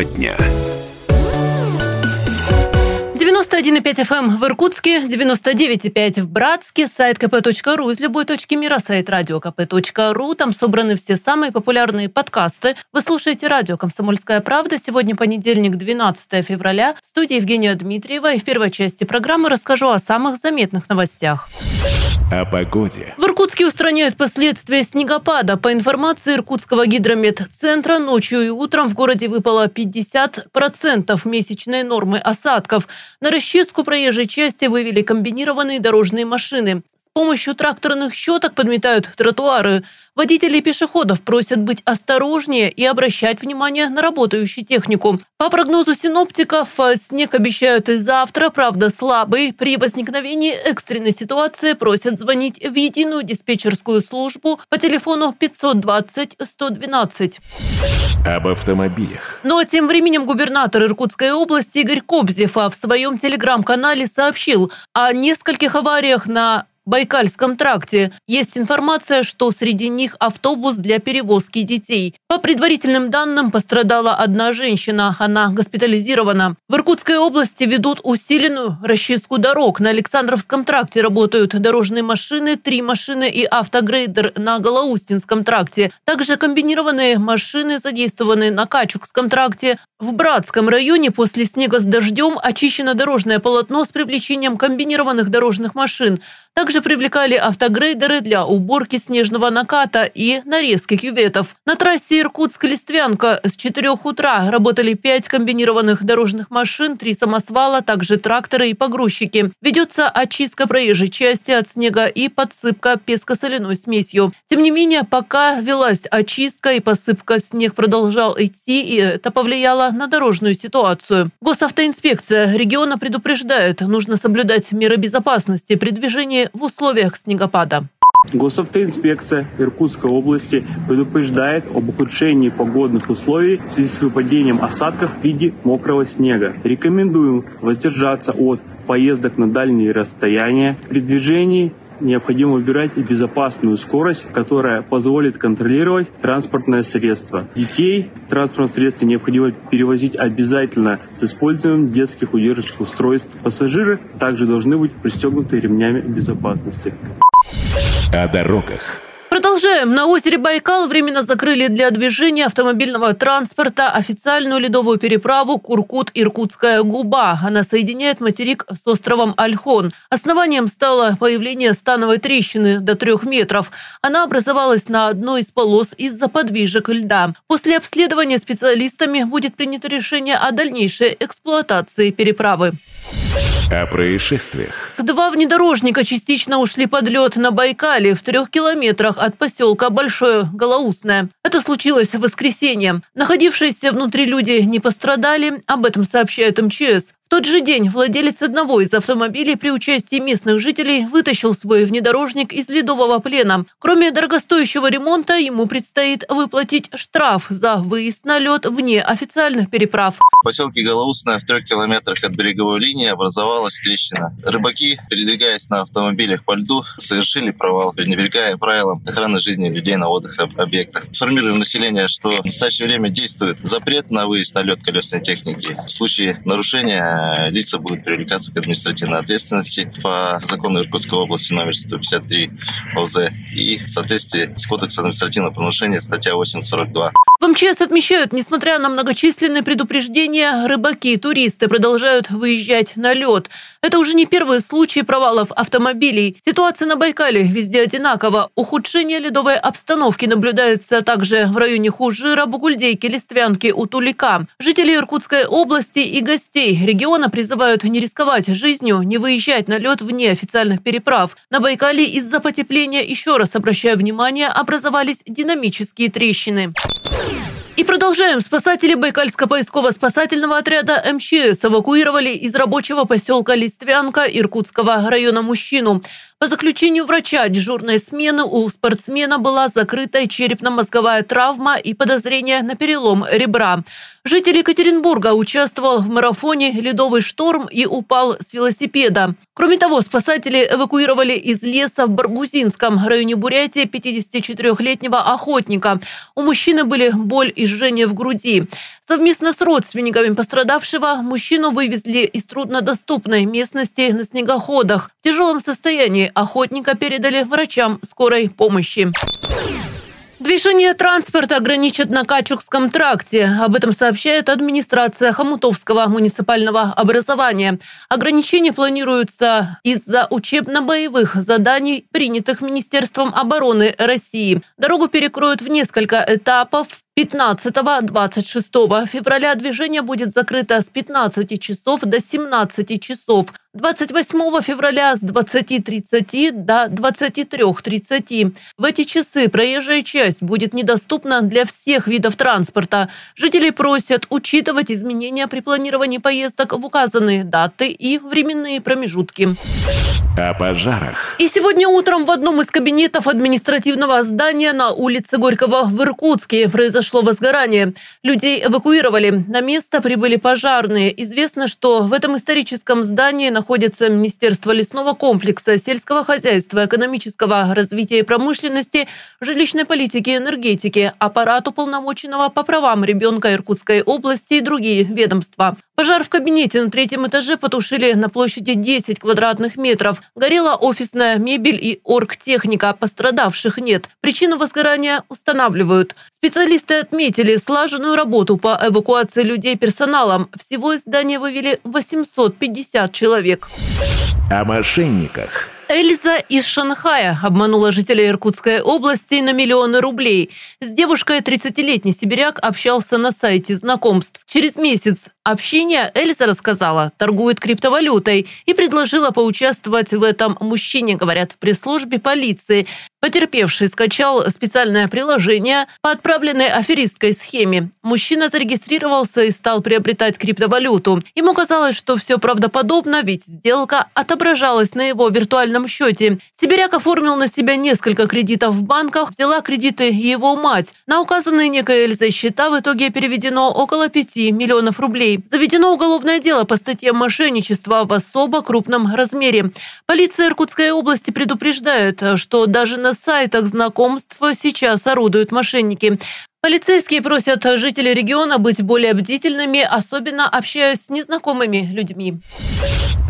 Тема дня. 91,5 FM эм в Иркутске, 99,5 в Братске, сайт kp.ru из любой точки мира, сайт радиокп.ру. Там собраны все самые популярные подкасты. Вы слушаете радио «Комсомольская правда». Сегодня понедельник, 12 февраля. В студии Евгения Дмитриева. И в первой части программы расскажу о самых заметных новостях. О погоде. В Иркутске устраняют последствия снегопада. По информации Иркутского гидрометцентра, ночью и утром в городе выпало 50% месячной нормы осадков. На расчистку проезжей части вывели комбинированные дорожные машины. С помощью тракторных щеток подметают тротуары. Водители пешеходов просят быть осторожнее и обращать внимание на работающую технику. По прогнозу синоптиков, снег обещают и завтра, правда слабый. При возникновении экстренной ситуации просят звонить в единую диспетчерскую службу по телефону 520-112. Об автомобилях. Но тем временем губернатор Иркутской области Игорь Кобзев в своем телеграм-канале сообщил о нескольких авариях на Байкальском тракте. Есть информация, что среди них автобус для перевозки детей. По предварительным данным, пострадала одна женщина. Она госпитализирована. В Иркутской области ведут усиленную расчистку дорог. На Александровском тракте работают дорожные машины, три машины и автогрейдер на Голоустинском тракте. Также комбинированные машины задействованы на Качукском тракте. В Братском районе после снега с дождем очищено дорожное полотно с привлечением комбинированных дорожных машин. Также привлекали автогрейдеры для уборки снежного наката и нарезки кюветов. На трассе Иркутск-Листвянка с 4 утра работали 5 комбинированных дорожных машин, 3 самосвала, также тракторы и погрузчики. Ведется очистка проезжей части от снега и подсыпка песко-соляной смесью. Тем не менее, пока велась очистка и посыпка, снег продолжал идти, и это повлияло на дорожную ситуацию. Госавтоинспекция региона предупреждает, нужно соблюдать меры безопасности при движении в условиях снегопада. Госавтоинспекция Иркутской области предупреждает об ухудшении погодных условий в связи с выпадением осадков в виде мокрого снега. Рекомендуем воздержаться от поездок на дальние расстояния. При движении необходимо выбирать безопасную скорость, которая позволит контролировать транспортное средство. Детей в транспортном средстве необходимо перевозить обязательно с использованием детских удерживающих устройств. Пассажиры также должны быть пристегнуты ремнями безопасности. О дорогах. Продолжаем. На озере Байкал временно закрыли для движения автомобильного транспорта официальную ледовую переправу Куркут-Иркутская губа. Она соединяет материк с островом Альхон. Основанием стало появление становой трещины до трех метров. Она образовалась на одной из полос из-за подвижек льда. После обследования специалистами будет принято решение о дальнейшей эксплуатации переправы. О происшествиях. Два внедорожника частично ушли под лед на Байкале в трех километрах от поселка Большое Голоусное. Это случилось в воскресенье. Находившиеся внутри люди не пострадали, об этом сообщают МЧС тот же день владелец одного из автомобилей при участии местных жителей вытащил свой внедорожник из ледового плена. Кроме дорогостоящего ремонта, ему предстоит выплатить штраф за выезд на лед вне официальных переправ. В поселке Голоусное в трех километрах от береговой линии образовалась трещина. Рыбаки, передвигаясь на автомобилях по льду, совершили провал, пренебрегая правилам охраны жизни людей на отдыхах объектах. Информируем население, что в настоящее время действует запрет на выезд на лед колесной техники. В случае нарушения лица будут привлекаться к административной ответственности по закону Иркутской области номер 153 ОЗ и в соответствии с Кодексом административного правонарушения статья 842. МЧС отмечают, несмотря на многочисленные предупреждения, рыбаки и туристы продолжают выезжать на лед. Это уже не первый случай провалов автомобилей. Ситуация на Байкале везде одинакова. Ухудшение ледовой обстановки наблюдается также в районе Хужира, Бугульдейки, Листвянки, Утулика. Жители Иркутской области и гостей региона призывают не рисковать жизнью, не выезжать на лед вне официальных переправ. На Байкале из-за потепления, еще раз обращаю внимание, образовались динамические трещины. И продолжаем. Спасатели Байкальско-поисково-спасательного отряда МЧС эвакуировали из рабочего поселка Листвянка Иркутского района мужчину. По заключению врача дежурной смены у спортсмена была закрытая черепно-мозговая травма и подозрение на перелом ребра. Житель Екатеринбурга участвовал в марафоне «Ледовый шторм» и упал с велосипеда. Кроме того, спасатели эвакуировали из леса в Баргузинском районе Бурятии 54-летнего охотника. У мужчины были боль и жжение в груди. Совместно с родственниками пострадавшего мужчину вывезли из труднодоступной местности на снегоходах. В тяжелом состоянии охотника передали врачам скорой помощи. Движение транспорта ограничат на Качукском тракте. Об этом сообщает администрация Хомутовского муниципального образования. Ограничения планируются из-за учебно-боевых заданий, принятых Министерством обороны России. Дорогу перекроют в несколько этапов 15-26 февраля движение будет закрыто с 15 часов до 17 часов. 28 февраля с 20.30 до 23.30. В эти часы проезжая часть будет недоступна для всех видов транспорта. Жители просят учитывать изменения при планировании поездок в указанные даты и временные промежутки. О пожарах. И сегодня утром в одном из кабинетов административного здания на улице Горького в Иркутске произошло возгорание. Людей эвакуировали. На место прибыли пожарные. Известно, что в этом историческом здании находится Министерство лесного комплекса, сельского хозяйства, экономического развития и промышленности, жилищной политики и энергетики, аппарат уполномоченного по правам ребенка Иркутской области и другие ведомства. Пожар в кабинете на третьем этаже потушили на площади 10 квадратных метров. Горела офисная мебель и оргтехника. Пострадавших нет. Причину возгорания устанавливают. Специалисты отметили слаженную работу по эвакуации людей персоналом. Всего из здания вывели 850 человек. О мошенниках. Эльза из Шанхая обманула жителей Иркутской области на миллионы рублей. С девушкой 30-летний сибиряк общался на сайте знакомств. Через месяц общения Эльза рассказала, торгует криптовалютой и предложила поучаствовать в этом мужчине, говорят в пресс-службе полиции. Потерпевший скачал специальное приложение по отправленной аферистской схеме. Мужчина зарегистрировался и стал приобретать криптовалюту. Ему казалось, что все правдоподобно, ведь сделка отображалась на его виртуальном счете. Сибиряк оформил на себя несколько кредитов в банках, взяла кредиты его мать. На указанные некой Эльзой счета в итоге переведено около 5 миллионов рублей. Заведено уголовное дело по статье мошенничества в особо крупном размере. Полиция Иркутской области предупреждает, что даже на сайтах знакомств сейчас орудуют мошенники. Полицейские просят жителей региона быть более бдительными, особенно общаясь с незнакомыми людьми.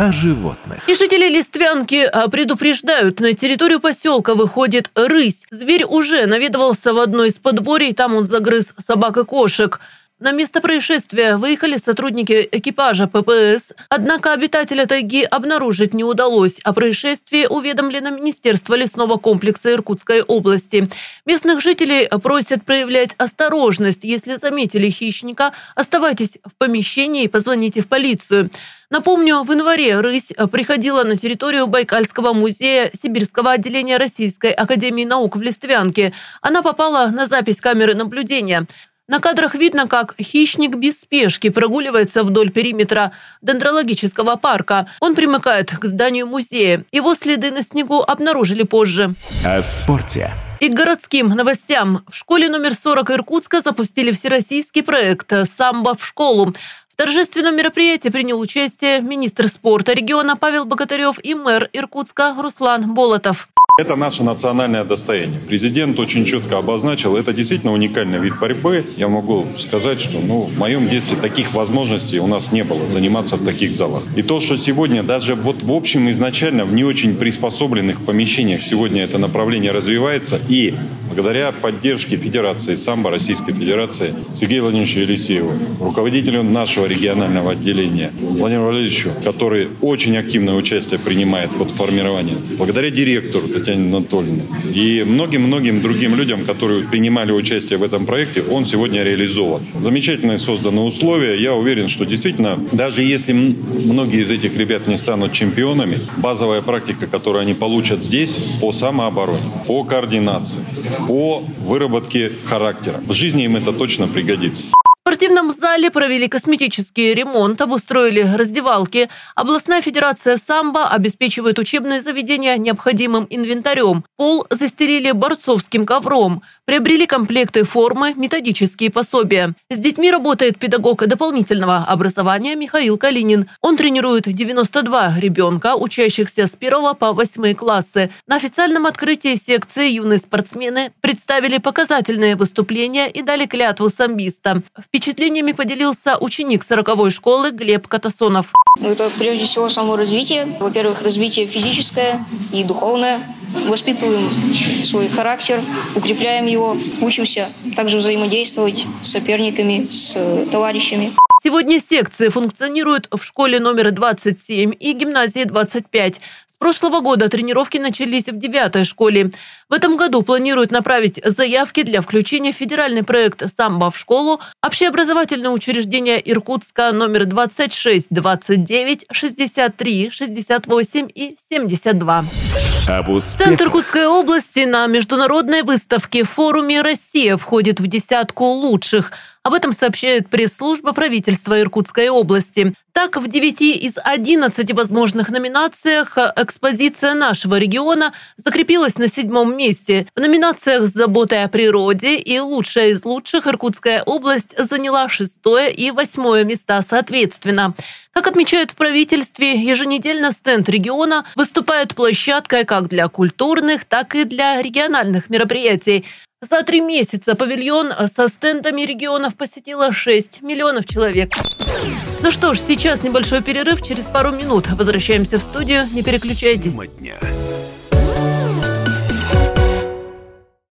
О животных. И жители Листвянки а, предупреждают, на территорию поселка выходит рысь. Зверь уже наведывался в одно из подворий, там он загрыз собак и кошек. На место происшествия выехали сотрудники экипажа ППС, однако обитателя тайги обнаружить не удалось. О происшествии уведомлено Министерство лесного комплекса Иркутской области. Местных жителей просят проявлять осторожность. Если заметили хищника, оставайтесь в помещении и позвоните в полицию. Напомню, в январе рысь приходила на территорию Байкальского музея Сибирского отделения Российской академии наук в Листвянке. Она попала на запись камеры наблюдения. На кадрах видно, как хищник без спешки прогуливается вдоль периметра дендрологического парка. Он примыкает к зданию музея. Его следы на снегу обнаружили позже. О спорте. И к городским новостям. В школе номер 40 Иркутска запустили всероссийский проект «Самбо в школу». В торжественном мероприятии принял участие министр спорта региона Павел Богатырев и мэр Иркутска Руслан Болотов. Это наше национальное достояние. Президент очень четко обозначил, это действительно уникальный вид борьбы. Я могу сказать, что ну, в моем детстве таких возможностей у нас не было заниматься в таких залах. И то, что сегодня даже вот в общем изначально в не очень приспособленных помещениях сегодня это направление развивается, и благодаря поддержке Федерации самбо Российской Федерации Сергею Владимировичу Елисееву, руководителю нашего регионального отделения Владимиру Валерьевичу, который очень активное участие принимает в формировании, благодаря директору Татьяне Анатольевне и многим-многим другим людям, которые принимали участие в этом проекте, он сегодня реализован. Замечательно созданы условия. Я уверен, что действительно, даже если многие из этих ребят не станут чемпионами, базовая практика, которую они получат здесь по самообороне, по координации, по выработке характера, в жизни им это точно пригодится спортивном зале провели косметический ремонт, обустроили раздевалки. Областная федерация самбо обеспечивает учебные заведения необходимым инвентарем. Пол застелили борцовским ковром. Приобрели комплекты формы, методические пособия. С детьми работает педагог дополнительного образования Михаил Калинин. Он тренирует 92 ребенка, учащихся с 1 по 8 классы. На официальном открытии секции юные спортсмены представили показательные выступления и дали клятву самбиста. Впечатлениями поделился ученик 40-й школы Глеб Катасонов. Это прежде всего саморазвитие. Во-первых, развитие физическое и духовное. Воспитываем свой характер, укрепляем его, учимся также взаимодействовать с соперниками, с товарищами. Сегодня секции функционируют в школе номер 27 и гимназии 25 прошлого года тренировки начались в девятой школе. В этом году планируют направить заявки для включения в федеральный проект «Самбо в школу» общеобразовательное учреждение Иркутска номер 26, 29, 63, 68 и 72. Центр Иркутской области на международной выставке форуме «Россия» входит в десятку лучших – об этом сообщает пресс-служба правительства Иркутской области. Так, в 9 из 11 возможных номинациях экспозиция нашего региона закрепилась на седьмом месте. В номинациях с заботой о природе и лучшая из лучших Иркутская область заняла шестое и восьмое места соответственно. Как отмечают в правительстве, еженедельно стенд региона выступает площадкой как для культурных, так и для региональных мероприятий. За три месяца павильон со стендами регионов посетило 6 миллионов человек. Ну что ж, сейчас небольшой перерыв. Через пару минут возвращаемся в студию. Не переключайтесь.